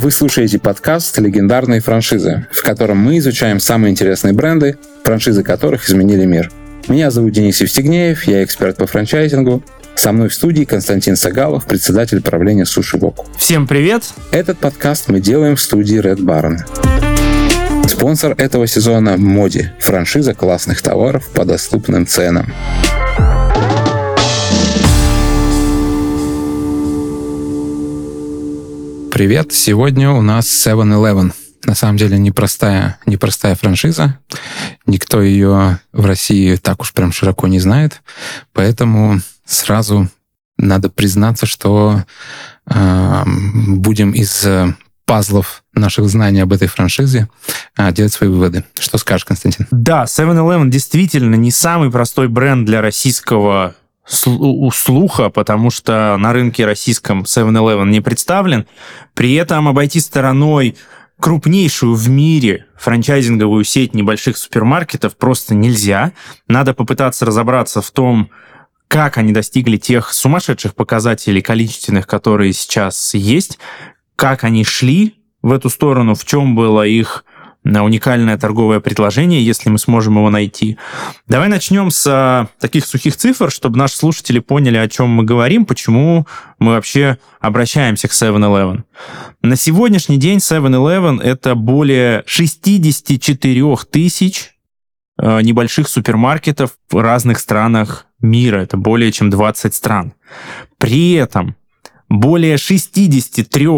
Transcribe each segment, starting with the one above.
Вы слушаете подкаст «Легендарные франшизы», в котором мы изучаем самые интересные бренды, франшизы которых изменили мир. Меня зовут Денис Евстигнеев, я эксперт по франчайзингу. Со мной в студии Константин Сагалов, председатель правления Суши Вок. Всем привет! Этот подкаст мы делаем в студии Red Baron. Спонсор этого сезона – Моди, франшиза классных товаров по доступным ценам. Привет! Сегодня у нас 7-Eleven. На самом деле непростая, непростая франшиза. Никто ее в России так уж прям широко не знает. Поэтому сразу надо признаться, что э, будем из пазлов наших знаний об этой франшизе э, делать свои выводы. Что скажешь, Константин? Да, 7-Eleven действительно не самый простой бренд для российского слуха, потому что на рынке российском 7-Eleven не представлен. При этом обойти стороной крупнейшую в мире франчайзинговую сеть небольших супермаркетов просто нельзя. Надо попытаться разобраться в том, как они достигли тех сумасшедших показателей количественных, которые сейчас есть, как они шли в эту сторону, в чем было их уникальное торговое предложение, если мы сможем его найти. Давай начнем с а, таких сухих цифр, чтобы наши слушатели поняли, о чем мы говорим, почему мы вообще обращаемся к 7-Eleven. На сегодняшний день 7-Eleven это более 64 тысяч а, небольших супермаркетов в разных странах мира. Это более чем 20 стран. При этом более 63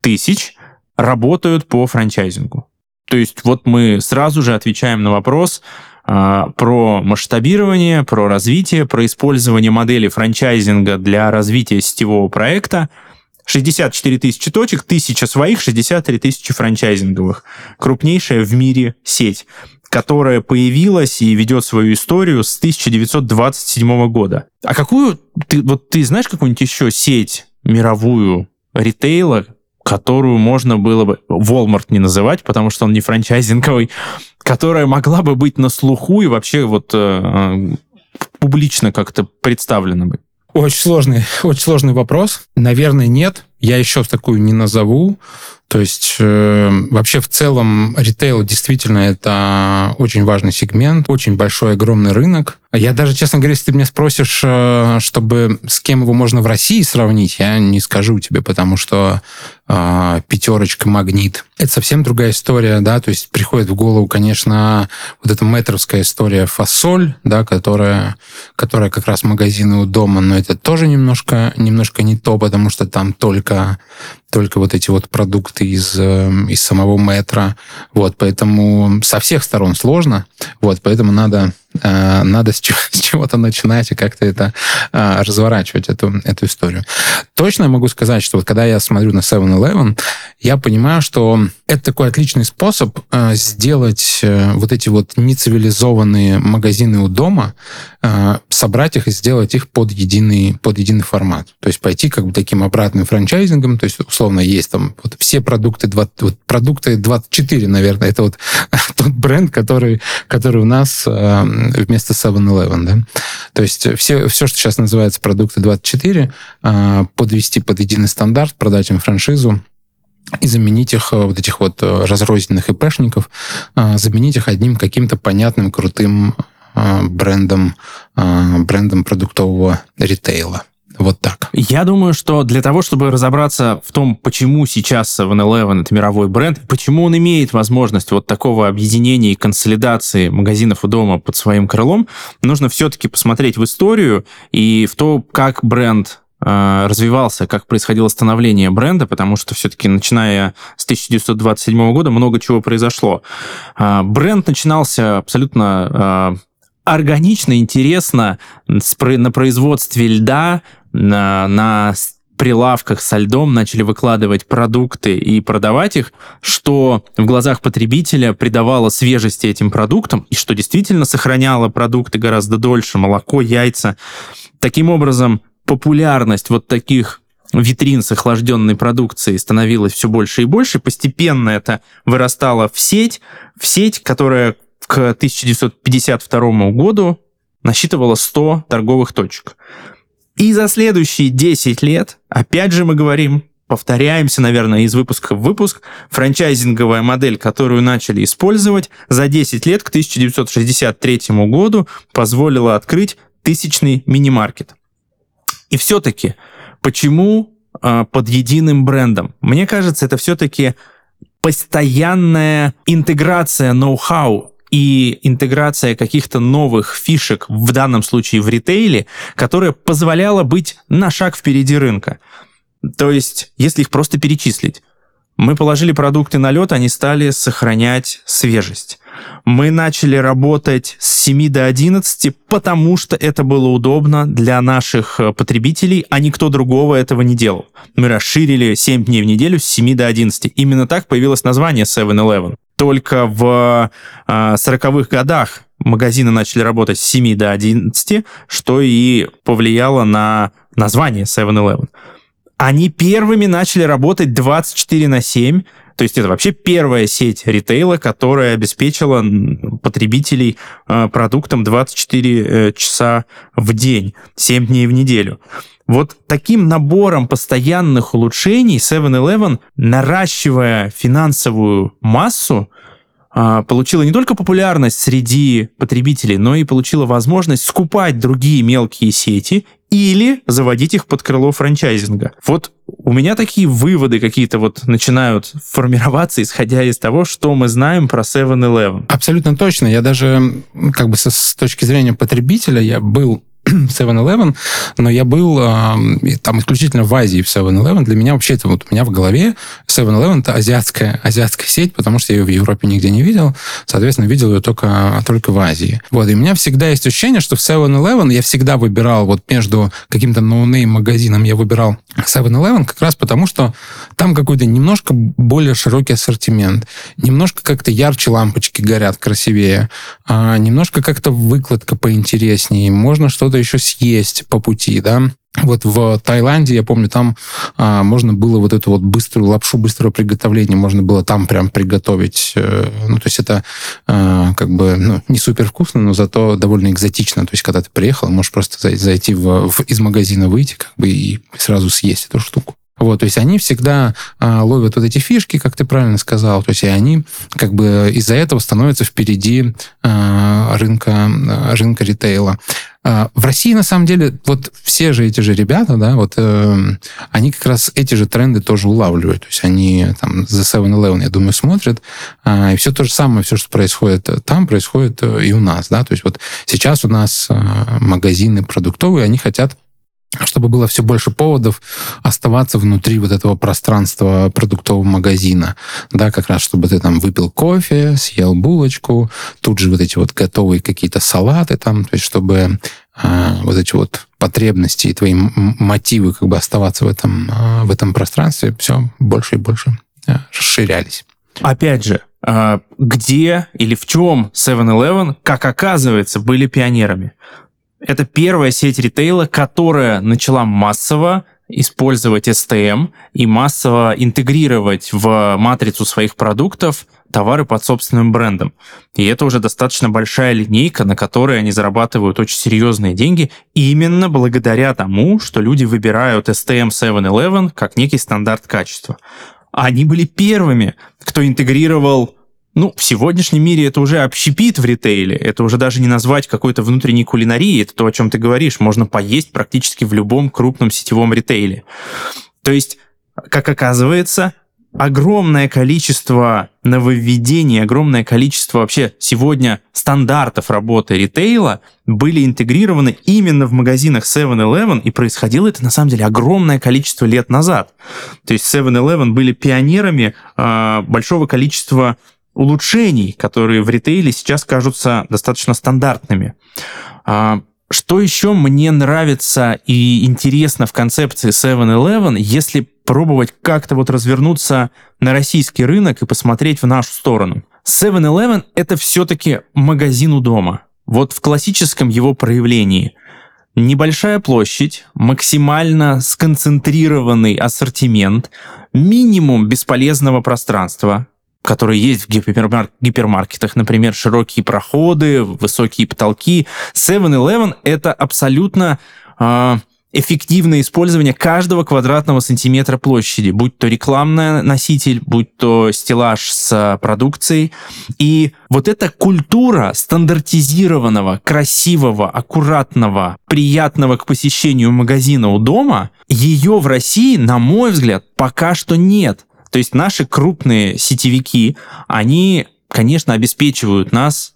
тысяч работают по франчайзингу. То есть вот мы сразу же отвечаем на вопрос а, про масштабирование, про развитие, про использование модели франчайзинга для развития сетевого проекта. 64 тысячи точек, тысяча своих, 63 тысячи франчайзинговых. Крупнейшая в мире сеть, которая появилась и ведет свою историю с 1927 года. А какую, ты, вот ты знаешь какую-нибудь еще сеть мировую ритейла, которую можно было бы Walmart не называть, потому что он не франчайзинговый, которая могла бы быть на слуху и вообще вот э, э публично как-то представлена бы? Очень сложный, очень сложный вопрос. Наверное, нет. Я еще такую не назову. То есть э, вообще в целом ритейл действительно это очень важный сегмент, очень большой, огромный рынок. Я даже, честно говоря, если ты меня спросишь, э, чтобы с кем его можно в России сравнить, я не скажу тебе, потому что э, пятерочка, магнит, это совсем другая история, да, то есть приходит в голову, конечно, вот эта метровская история фасоль, да, которая, которая как раз магазины у дома, но это тоже немножко, немножко не то, потому что там только только вот эти вот продукты из, эм, из самого метра. Вот, поэтому со всех сторон сложно. Вот, поэтому надо, надо с, чего-то начинать и как-то это э, разворачивать, эту, эту историю. Точно могу сказать, что вот когда я смотрю на 7-Eleven, я понимаю, что это такой отличный способ э, сделать вот эти вот нецивилизованные магазины у дома, собрать их и сделать их под единый, под единый формат. То есть пойти как бы таким обратным франчайзингом, то есть условно есть там вот все продукты, 20, вот продукты 24, наверное, это вот тот бренд, который, который у нас э, вместо 7-Eleven, да. То есть все, все, что сейчас называется продукты 24, э, подвести под единый стандарт, продать им франшизу, и заменить их, э, вот этих вот э, разрозненных ИПшников, э, заменить их одним каким-то понятным, крутым брендом, брендом продуктового ритейла. Вот так. Я думаю, что для того, чтобы разобраться в том, почему сейчас 7-Eleven это мировой бренд, почему он имеет возможность вот такого объединения и консолидации магазинов у дома под своим крылом, нужно все-таки посмотреть в историю и в то, как бренд э, развивался, как происходило становление бренда, потому что все-таки начиная с 1927 года много чего произошло. Э, бренд начинался абсолютно э, органично, интересно на производстве льда, на, на прилавках со льдом начали выкладывать продукты и продавать их, что в глазах потребителя придавало свежести этим продуктам и что действительно сохраняло продукты гораздо дольше, молоко, яйца. Таким образом, популярность вот таких витрин с охлажденной продукцией становилась все больше и больше. Постепенно это вырастало в сеть, в сеть, которая к 1952 году насчитывала 100 торговых точек. И за следующие 10 лет, опять же мы говорим повторяемся, наверное, из выпуска в выпуск. Франчайзинговая модель, которую начали использовать за 10 лет к 1963 году, позволила открыть тысячный мини-маркет. И все-таки, почему э, под единым брендом? Мне кажется, это все-таки постоянная интеграция ноу-хау и интеграция каких-то новых фишек, в данном случае в ритейле, которая позволяла быть на шаг впереди рынка. То есть, если их просто перечислить, мы положили продукты на лед, они стали сохранять свежесть. Мы начали работать с 7 до 11, потому что это было удобно для наших э, потребителей, а никто другого этого не делал. Мы расширили 7 дней в неделю с 7 до 11. Именно так появилось название 7-Eleven. Только в 40-х э, годах магазины начали работать с 7 до 11, что и повлияло на название 7-Eleven. Они первыми начали работать 24 на 7, то есть это вообще первая сеть ритейла, которая обеспечила потребителей э, продуктом 24 э, часа в день, 7 дней в неделю. Вот таким набором постоянных улучшений 7-Eleven, наращивая финансовую массу, а, получила не только популярность среди потребителей, но и получила возможность скупать другие мелкие сети или заводить их под крыло франчайзинга. Вот у меня такие выводы какие-то вот начинают формироваться, исходя из того, что мы знаем про 7-Eleven. Абсолютно точно. Я даже, как бы со, с точки зрения потребителя, я был 7-Eleven, но я был э, там исключительно в Азии в 7-Eleven. Для меня вообще это вот у меня в голове 7-Eleven это азиатская, азиатская сеть, потому что я ее в Европе нигде не видел. Соответственно, видел ее только, только в Азии. Вот, и у меня всегда есть ощущение, что в 7-Eleven я всегда выбирал вот между каким-то no name магазином я выбирал 7-Eleven как раз потому, что там какой-то немножко более широкий ассортимент, немножко как-то ярче лампочки горят, красивее, а немножко как-то выкладка поинтереснее, можно что-то еще съесть по пути, да. Вот в Таиланде, я помню, там а, можно было вот эту вот быструю лапшу быстрого приготовления, можно было там прям приготовить. Э, ну, то есть это а, как бы ну, не супер вкусно, но зато довольно экзотично. То есть когда ты приехал, можешь просто зайти в, в, из магазина, выйти как бы и сразу съесть эту штуку. Вот, то есть они всегда а, ловят вот эти фишки, как ты правильно сказал, то есть и они как бы из-за этого становятся впереди а, рынка, а, рынка ритейла. А, в России, на самом деле, вот все же эти же ребята, да, вот э, они как раз эти же тренды тоже улавливают. То есть они там за 7-Eleven, я думаю, смотрят. Э, и все то же самое, все, что происходит там, происходит э, и у нас, да. То есть вот сейчас у нас э, магазины продуктовые, они хотят чтобы было все больше поводов оставаться внутри вот этого пространства продуктового магазина. Да, как раз, чтобы ты там выпил кофе, съел булочку, тут же вот эти вот готовые какие-то салаты там, то есть чтобы э, вот эти вот потребности и твои мотивы как бы оставаться в этом, э, в этом пространстве все больше и больше э, расширялись. Опять же, где или в чем 7-Eleven, как оказывается, были пионерами? Это первая сеть ритейла, которая начала массово использовать STM и массово интегрировать в матрицу своих продуктов товары под собственным брендом. И это уже достаточно большая линейка, на которой они зарабатывают очень серьезные деньги, именно благодаря тому, что люди выбирают STM 7-Eleven как некий стандарт качества. Они были первыми, кто интегрировал ну, в сегодняшнем мире это уже общепит в ритейле, это уже даже не назвать какой-то внутренней кулинарией, это то, о чем ты говоришь, можно поесть практически в любом крупном сетевом ритейле. То есть, как оказывается, огромное количество нововведений, огромное количество вообще сегодня стандартов работы ритейла были интегрированы именно в магазинах 7-Eleven, и происходило это на самом деле огромное количество лет назад. То есть 7-Eleven были пионерами э, большого количества улучшений, которые в ритейле сейчас кажутся достаточно стандартными. А, что еще мне нравится и интересно в концепции 7-Eleven, если пробовать как-то вот развернуться на российский рынок и посмотреть в нашу сторону. 7-Eleven — это все-таки магазин у дома. Вот в классическом его проявлении. Небольшая площадь, максимально сконцентрированный ассортимент, минимум бесполезного пространства, которые есть в гипермар- гипермаркетах, например, широкие проходы, высокие потолки. 7-Eleven — это абсолютно э, эффективное использование каждого квадратного сантиметра площади, будь то рекламный носитель, будь то стеллаж с продукцией. И вот эта культура стандартизированного, красивого, аккуратного, приятного к посещению магазина у дома, ее в России, на мой взгляд, пока что нет. То есть наши крупные сетевики, они конечно, обеспечивают нас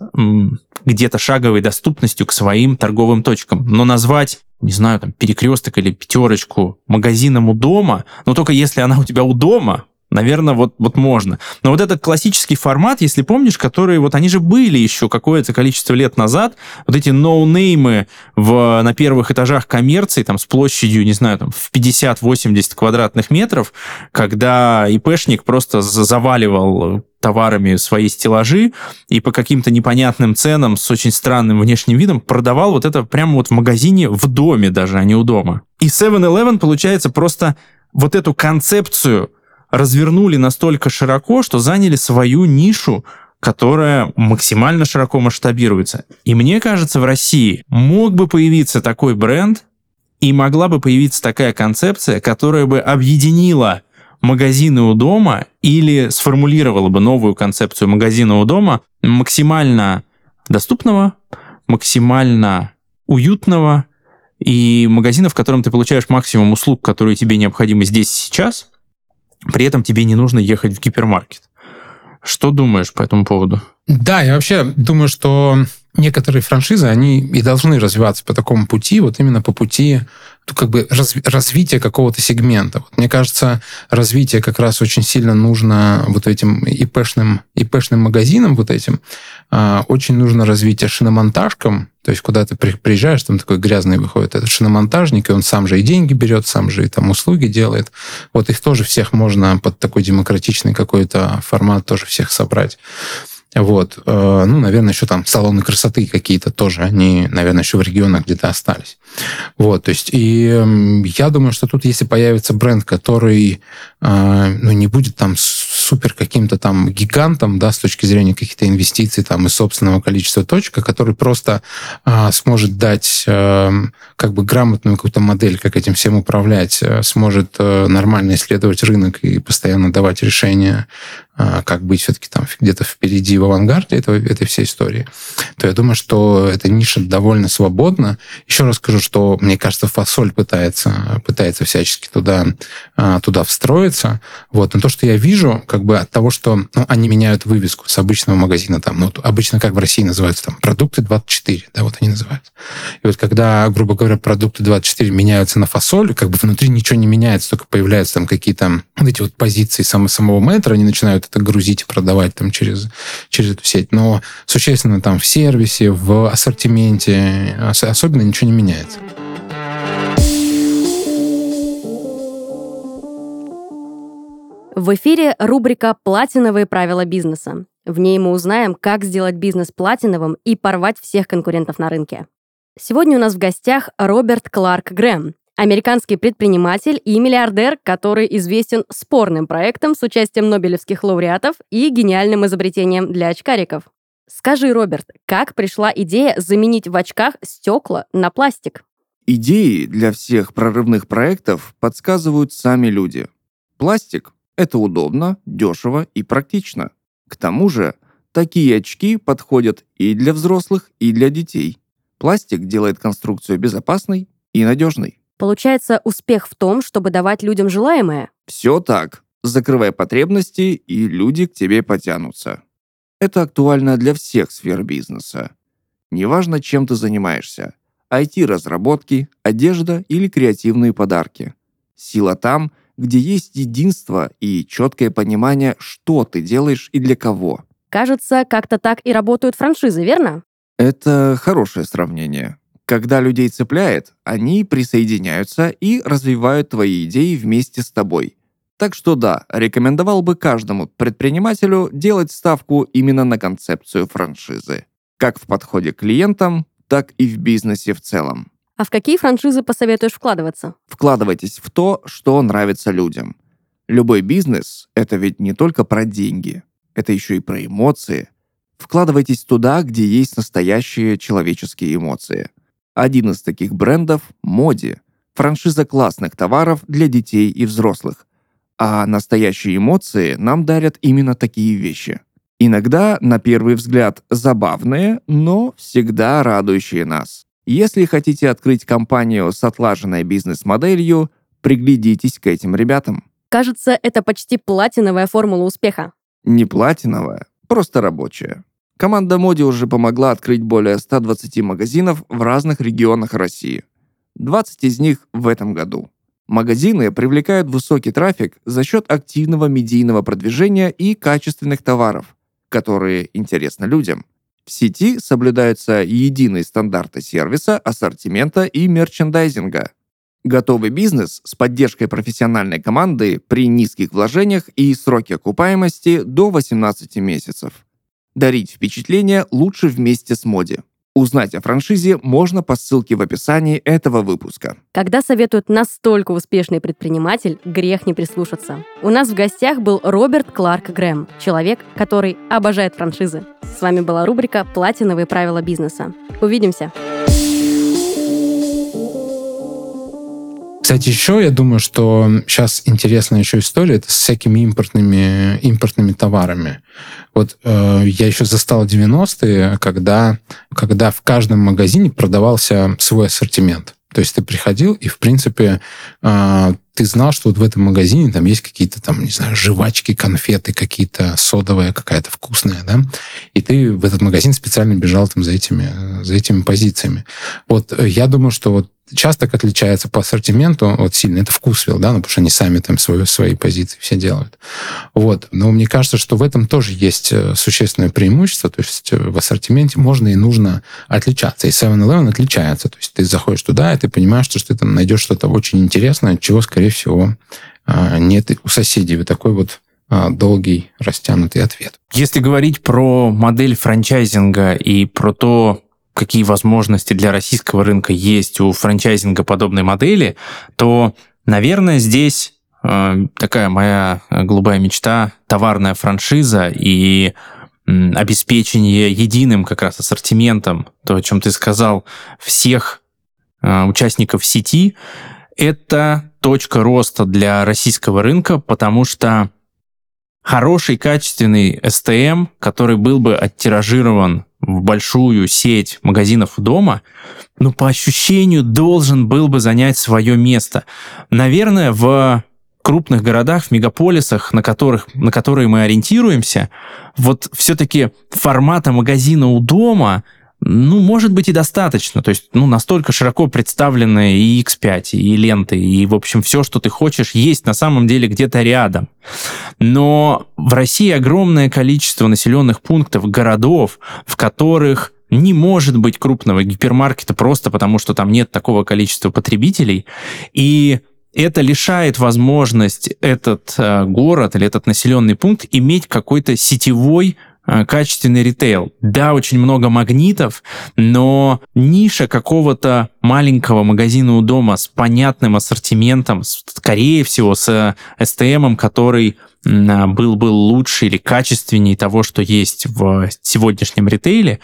где-то шаговой доступностью к своим торговым точкам. Но назвать не знаю, там, перекресток или пятерочку магазином у дома, но только если она у тебя у дома, Наверное, вот, вот можно. Но вот этот классический формат, если помнишь, которые вот они же были еще какое-то количество лет назад, вот эти ноунеймы в, на первых этажах коммерции, там, с площадью, не знаю, там, в 50-80 квадратных метров, когда ИПшник просто заваливал товарами свои стеллажи и по каким-то непонятным ценам с очень странным внешним видом продавал вот это прямо вот в магазине в доме даже, а не у дома. И 7-Eleven, получается, просто вот эту концепцию развернули настолько широко, что заняли свою нишу, которая максимально широко масштабируется. И мне кажется, в России мог бы появиться такой бренд, и могла бы появиться такая концепция, которая бы объединила магазины у дома или сформулировала бы новую концепцию магазина у дома максимально доступного, максимально уютного и магазина, в котором ты получаешь максимум услуг, которые тебе необходимы здесь сейчас, при этом тебе не нужно ехать в гипермаркет. Что думаешь по этому поводу? Да, я вообще думаю, что некоторые франшизы, они и должны развиваться по такому пути, вот именно по пути как бы раз, развития какого-то сегмента. Вот, мне кажется, развитие как раз очень сильно нужно вот этим ИПшным, ИПшным магазинам, вот этим. Э, очень нужно развитие шиномонтажкам, то есть куда ты приезжаешь, там такой грязный выходит этот шиномонтажник, и он сам же и деньги берет, сам же и там услуги делает. Вот их тоже всех можно под такой демократичный какой-то формат тоже всех собрать. Вот. Э, ну, наверное, еще там салоны красоты какие-то тоже, они, наверное, еще в регионах где-то остались. Вот, то есть, и я думаю, что тут, если появится бренд, который, э, ну, не будет там супер каким-то там гигантом, да, с точки зрения каких-то инвестиций там и собственного количества точек, а который просто а, сможет дать как бы грамотную какую-то модель, как этим всем управлять, сможет нормально исследовать рынок и постоянно давать решения как быть все-таки там где-то впереди в авангарде этого, этой всей истории, то я думаю, что эта ниша довольно свободна. Еще раз скажу, что, мне кажется, фасоль пытается, пытается всячески туда, а, туда встроиться. Вот. Но то, что я вижу, как бы от того, что ну, они меняют вывеску с обычного магазина, там, ну, обычно как в России называются, там, продукты 24, да, вот они называются. И вот когда, грубо говоря, продукты 24 меняются на фасоль, как бы внутри ничего не меняется, только появляются там какие-то вот эти вот позиции самого, самого метра, они начинают это грузить и продавать там через, через эту сеть. Но существенно там в сервисе, в ассортименте особенно ничего не меняется. В эфире рубрика «Платиновые правила бизнеса». В ней мы узнаем, как сделать бизнес платиновым и порвать всех конкурентов на рынке. Сегодня у нас в гостях Роберт Кларк Грэм, Американский предприниматель и миллиардер, который известен спорным проектом с участием нобелевских лауреатов и гениальным изобретением для очкариков. Скажи, Роберт, как пришла идея заменить в очках стекла на пластик? Идеи для всех прорывных проектов подсказывают сами люди. Пластик – это удобно, дешево и практично. К тому же, такие очки подходят и для взрослых, и для детей. Пластик делает конструкцию безопасной и надежной. Получается, успех в том, чтобы давать людям желаемое? Все так. Закрывай потребности, и люди к тебе потянутся. Это актуально для всех сфер бизнеса. Неважно, чем ты занимаешься. IT-разработки, одежда или креативные подарки. Сила там, где есть единство и четкое понимание, что ты делаешь и для кого. Кажется, как-то так и работают франшизы, верно? Это хорошее сравнение. Когда людей цепляет, они присоединяются и развивают твои идеи вместе с тобой. Так что да, рекомендовал бы каждому предпринимателю делать ставку именно на концепцию франшизы. Как в подходе к клиентам, так и в бизнесе в целом. А в какие франшизы посоветуешь вкладываться? Вкладывайтесь в то, что нравится людям. Любой бизнес – это ведь не только про деньги, это еще и про эмоции. Вкладывайтесь туда, где есть настоящие человеческие эмоции. Один из таких брендов – Моди. франшиза классных товаров для детей и взрослых. А настоящие эмоции нам дарят именно такие вещи. Иногда, на первый взгляд, забавные, но всегда радующие нас. Если хотите открыть компанию с отлаженной бизнес-моделью, приглядитесь к этим ребятам. Кажется, это почти платиновая формула успеха. Не платиновая, просто рабочая. Команда Моди уже помогла открыть более 120 магазинов в разных регионах России. 20 из них в этом году. Магазины привлекают высокий трафик за счет активного медийного продвижения и качественных товаров, которые интересны людям. В сети соблюдаются единые стандарты сервиса, ассортимента и мерчендайзинга. Готовый бизнес с поддержкой профессиональной команды при низких вложениях и сроке окупаемости до 18 месяцев. Дарить впечатление лучше вместе с Моди. Узнать о франшизе можно по ссылке в описании этого выпуска. Когда советует настолько успешный предприниматель, грех не прислушаться. У нас в гостях был Роберт Кларк Грэм, человек, который обожает франшизы. С вами была рубрика «Платиновые правила бизнеса». Увидимся! Кстати, еще я думаю, что сейчас интересная еще история это с всякими импортными, импортными товарами. Вот э, я еще застал 90-е, когда, когда в каждом магазине продавался свой ассортимент. То есть ты приходил, и, в принципе, э, ты знал, что вот в этом магазине там есть какие-то там, не знаю, жвачки, конфеты, какие-то содовая какая-то вкусная, да, и ты в этот магазин специально бежал там за этими, за этими позициями. Вот э, я думаю, что вот Часто отличается по ассортименту вот сильно. Это вкусвилл, да, ну, потому что они сами там свои, свои позиции все делают. Вот. Но мне кажется, что в этом тоже есть э, существенное преимущество. То есть э, в ассортименте можно и нужно отличаться. И 7-Eleven отличается. То есть ты заходишь туда, и ты понимаешь, что ты там найдешь что-то очень интересное, чего, скорее всего, а, нет у соседей. Вот такой вот а, долгий, растянутый ответ. Если говорить про модель франчайзинга и про то, какие возможности для российского рынка есть у франчайзинга подобной модели, то, наверное, здесь э, такая моя голубая мечта, товарная франшиза и обеспечение единым как раз ассортиментом, то, о чем ты сказал, всех э, участников сети, это точка роста для российского рынка, потому что хороший, качественный STM, который был бы оттиражирован в большую сеть магазинов дома, ну, по ощущению, должен был бы занять свое место. Наверное, в крупных городах, в мегаполисах, на, которых, на которые мы ориентируемся, вот все-таки формата магазина у дома – ну, может быть и достаточно. То есть, ну, настолько широко представлены и X5, и ленты, и, в общем, все, что ты хочешь, есть на самом деле где-то рядом. Но в России огромное количество населенных пунктов, городов, в которых не может быть крупного гипермаркета просто потому, что там нет такого количества потребителей. И это лишает возможность этот э, город или этот населенный пункт иметь какой-то сетевой качественный ритейл. Да, очень много магнитов, но ниша какого-то маленького магазина у дома с понятным ассортиментом, скорее всего, с STM, который был бы лучше или качественнее того, что есть в сегодняшнем ритейле,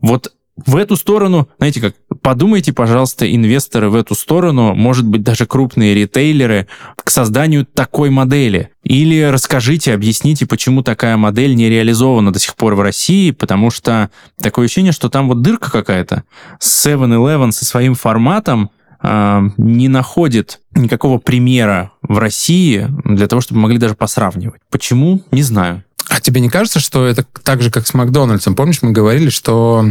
вот в эту сторону, знаете как, подумайте, пожалуйста, инвесторы в эту сторону, может быть, даже крупные ритейлеры, к созданию такой модели. Или расскажите, объясните, почему такая модель не реализована до сих пор в России, потому что такое ощущение, что там вот дырка какая-то. 7-Eleven со своим форматом э, не находит никакого примера в России для того, чтобы могли даже посравнивать. Почему? Не знаю. А тебе не кажется, что это так же, как с Макдональдсом? Помнишь, мы говорили, что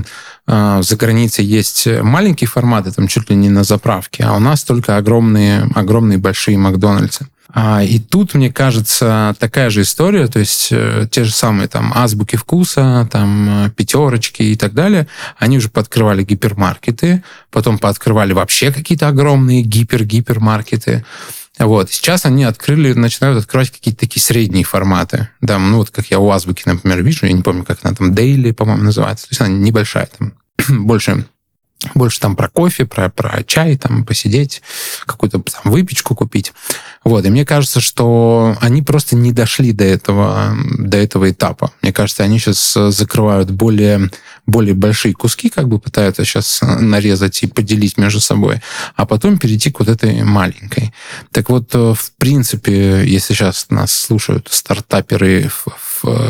э, за границей есть маленькие форматы, там чуть ли не на заправке, а у нас только огромные, огромные большие Макдональдсы. А, и тут, мне кажется, такая же история, то есть э, те же самые там азбуки вкуса, там э, пятерочки и так далее, они уже подкрывали гипермаркеты, потом пооткрывали вообще какие-то огромные гипер-гипермаркеты. Вот. Сейчас они открыли, начинают открывать какие-то такие средние форматы. Да, ну вот как я у Азбуки, например, вижу, я не помню, как она там, Daily, по-моему, называется. То есть она небольшая, там, больше больше там про кофе, про, про чай, там посидеть, какую-то там выпечку купить. Вот, и мне кажется, что они просто не дошли до этого, до этого этапа. Мне кажется, они сейчас закрывают более, более большие куски, как бы пытаются сейчас нарезать и поделить между собой, а потом перейти к вот этой маленькой. Так вот, в принципе, если сейчас нас слушают стартаперы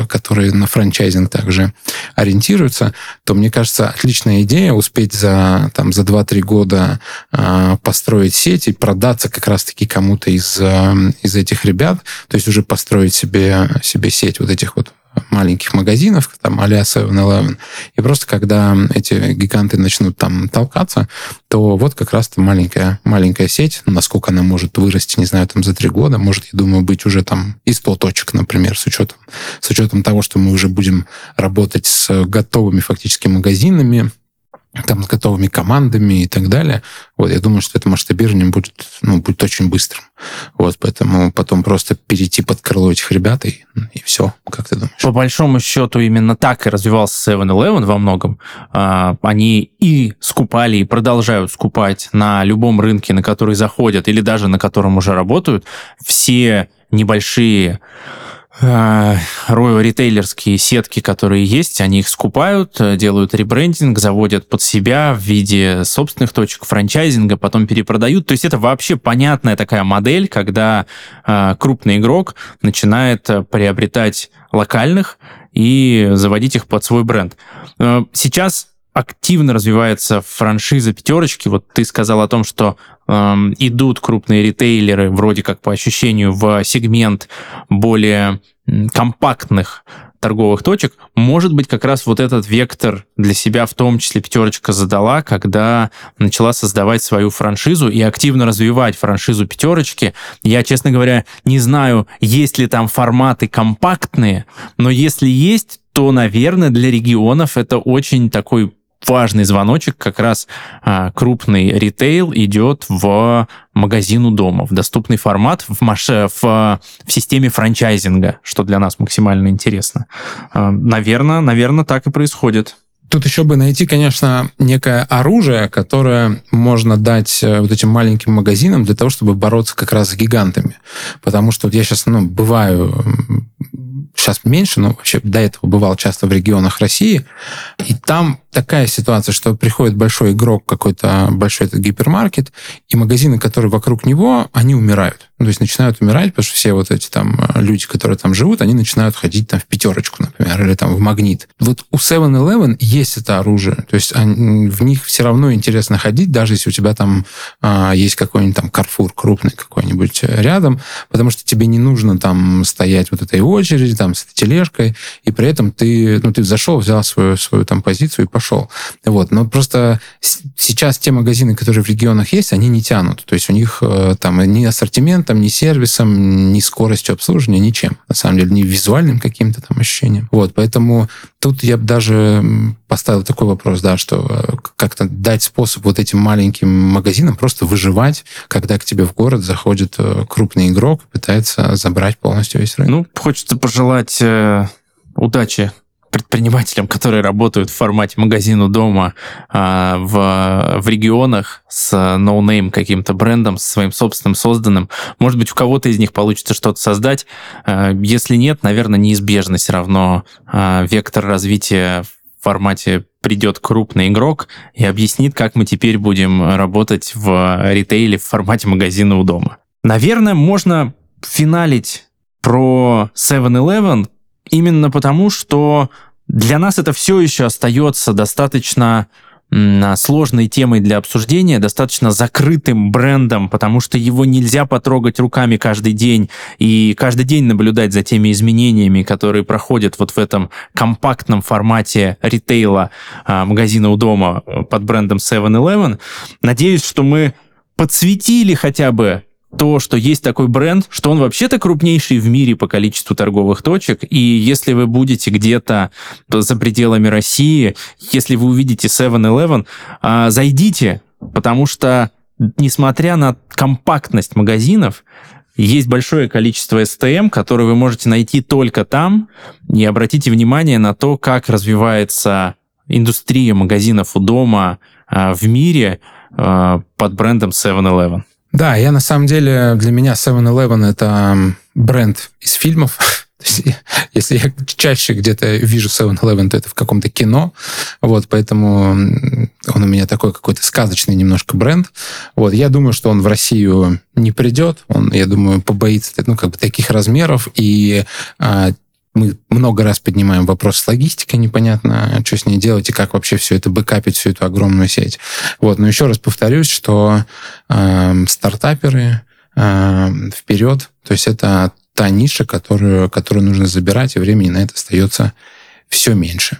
которые на франчайзинг также ориентируются, то, мне кажется, отличная идея успеть за, там, за 2-3 года э, построить сеть и продаться как раз-таки кому-то из, э, из этих ребят, то есть уже построить себе, себе сеть вот этих вот маленьких магазинов, там, а-ля 7-Eleven. И просто когда эти гиганты начнут там толкаться, то вот как раз-то маленькая, маленькая сеть, насколько она может вырасти, не знаю, там за три года, может, я думаю, быть уже там и 100 точек, например, с учетом, с учетом того, что мы уже будем работать с готовыми фактически магазинами, там, с готовыми командами и так далее. Вот, я думаю, что это масштабирование будет, ну, будет очень быстрым. Вот, поэтому потом просто перейти под крыло этих ребят и, и все, как ты думаешь? По большому счету именно так и развивался 7-Eleven во многом. А, они и скупали, и продолжают скупать на любом рынке, на который заходят, или даже на котором уже работают, все небольшие ритейлерские сетки, которые есть, они их скупают, э, делают ребрендинг, заводят под себя в виде собственных точек франчайзинга, потом перепродают. То есть это вообще понятная такая модель, когда э, крупный игрок начинает приобретать локальных и заводить их под свой бренд. Сейчас активно развивается франшиза пятерочки. Вот ты сказал о том, что идут крупные ритейлеры, вроде как по ощущению, в сегмент более компактных торговых точек, может быть, как раз вот этот вектор для себя в том числе пятерочка задала, когда начала создавать свою франшизу и активно развивать франшизу пятерочки. Я, честно говоря, не знаю, есть ли там форматы компактные, но если есть, то, наверное, для регионов это очень такой важный звоночек, как раз а, крупный ритейл идет в магазину дома, в доступный формат, в, маш... в, в системе франчайзинга, что для нас максимально интересно. А, наверное, наверное, так и происходит. Тут еще бы найти, конечно, некое оружие, которое можно дать э, вот этим маленьким магазинам для того, чтобы бороться как раз с гигантами. Потому что вот я сейчас, ну, бываю сейчас меньше, но вообще до этого бывал часто в регионах России, и там такая ситуация, что приходит большой игрок, какой-то большой этот гипермаркет, и магазины, которые вокруг него, они умирают. Ну, то есть начинают умирать, потому что все вот эти там э, люди, которые там живут, они начинают ходить там в пятерочку, например, или там в магнит. Вот у 7-Eleven есть это оружие. То есть они, в них все равно интересно ходить, даже если у тебя там а, есть какой-нибудь там Carrefour крупный какой-нибудь э, рядом, потому что тебе не нужно там стоять вот этой очереди, там с тележкой, и при этом ты, ну, ты зашел, взял свою, свою там позицию и пошел. Вот. Но просто сейчас те магазины, которые в регионах есть, они не тянут. То есть у них э, там ни ассортиментом, ни сервисом, ни скоростью обслуживания, ничем. На самом деле, ни визуальным каким-то там ощущением. Вот. Поэтому тут я бы даже поставил такой вопрос, да, что э, как-то дать способ вот этим маленьким магазинам просто выживать, когда к тебе в город заходит э, крупный игрок и пытается забрать полностью весь рынок. Ну, хочется пожелать э, удачи предпринимателям, которые работают в формате магазину дома а, в, в регионах с no name каким-то брендом, с своим собственным созданным. Может быть, у кого-то из них получится что-то создать. А, если нет, наверное, неизбежно все равно а, вектор развития формате придет крупный игрок и объяснит, как мы теперь будем работать в ритейле в формате магазина у дома. Наверное, можно финалить про 7-Eleven именно потому, что для нас это все еще остается достаточно сложной темой для обсуждения, достаточно закрытым брендом, потому что его нельзя потрогать руками каждый день и каждый день наблюдать за теми изменениями, которые проходят вот в этом компактном формате ритейла а, магазина у дома под брендом 7-Eleven. Надеюсь, что мы подсветили хотя бы то, что есть такой бренд, что он вообще-то крупнейший в мире по количеству торговых точек, и если вы будете где-то за пределами России, если вы увидите 7-Eleven, а, зайдите, потому что, несмотря на компактность магазинов, есть большое количество STM, которые вы можете найти только там, и обратите внимание на то, как развивается индустрия магазинов у дома э, в мире э, под брендом 7-Eleven. Да, я на самом деле, для меня 7-Eleven это бренд из фильмов. Если я чаще где-то вижу 7-Eleven, то это в каком-то кино. Вот, поэтому он у меня такой какой-то сказочный немножко бренд. Вот, я думаю, что он в Россию не придет. Он, я думаю, побоится ну, как бы таких размеров. И а, мы много раз поднимаем вопрос с логистикой, непонятно, что с ней делать и как вообще все это бэкапить, всю эту огромную сеть. Вот, но еще раз повторюсь, что э, стартаперы э, вперед, то есть это та ниша, которую, которую нужно забирать, и времени на это остается все меньше.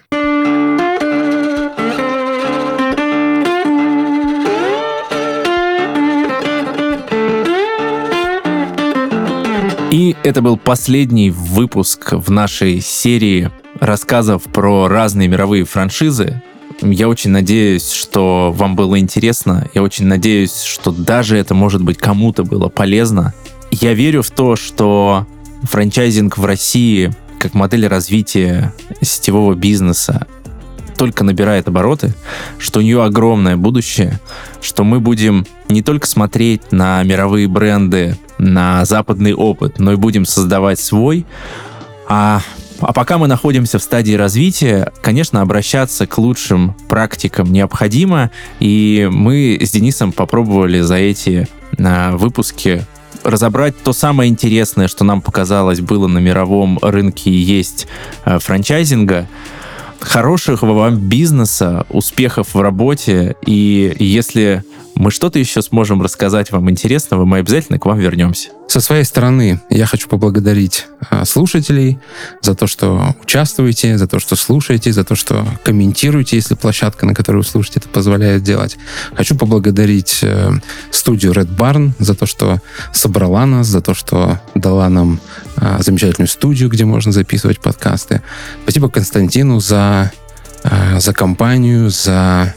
И это был последний выпуск в нашей серии рассказов про разные мировые франшизы. Я очень надеюсь, что вам было интересно. Я очень надеюсь, что даже это, может быть, кому-то было полезно. Я верю в то, что франчайзинг в России как модель развития сетевого бизнеса только набирает обороты, что у нее огромное будущее, что мы будем не только смотреть на мировые бренды, на западный опыт, но и будем создавать свой. А а пока мы находимся в стадии развития, конечно, обращаться к лучшим практикам необходимо, и мы с Денисом попробовали за эти а, выпуски разобрать то самое интересное, что нам показалось было на мировом рынке есть а, франчайзинга хорошего вам бизнеса, успехов в работе. И если мы что-то еще сможем рассказать вам интересного, мы обязательно к вам вернемся. Со своей стороны я хочу поблагодарить а, слушателей за то, что участвуете, за то, что слушаете, за то, что комментируете, если площадка, на которой вы слушаете, это позволяет делать. Хочу поблагодарить э, студию Red Barn за то, что собрала нас, за то, что дала нам а, замечательную студию, где можно записывать подкасты. Спасибо Константину за, а, за компанию, за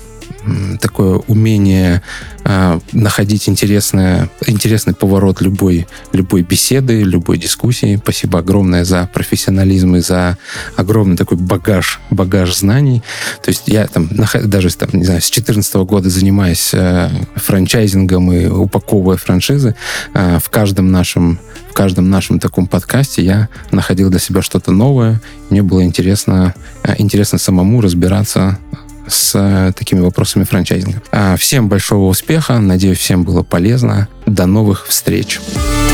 такое умение э, находить интересное, интересный поворот любой, любой беседы, любой дискуссии. Спасибо огромное за профессионализм и за огромный такой багаж, багаж знаний. То есть я там даже там, не знаю, с 2014 года занимаюсь э, франчайзингом и упаковывая франшизы. Э, в каждом нашем в каждом нашем таком подкасте я находил для себя что-то новое. Мне было интересно, э, интересно самому разбираться с э, такими вопросами франчайзинга. А, всем большого успеха. Надеюсь, всем было полезно. До новых встреч. Встреч.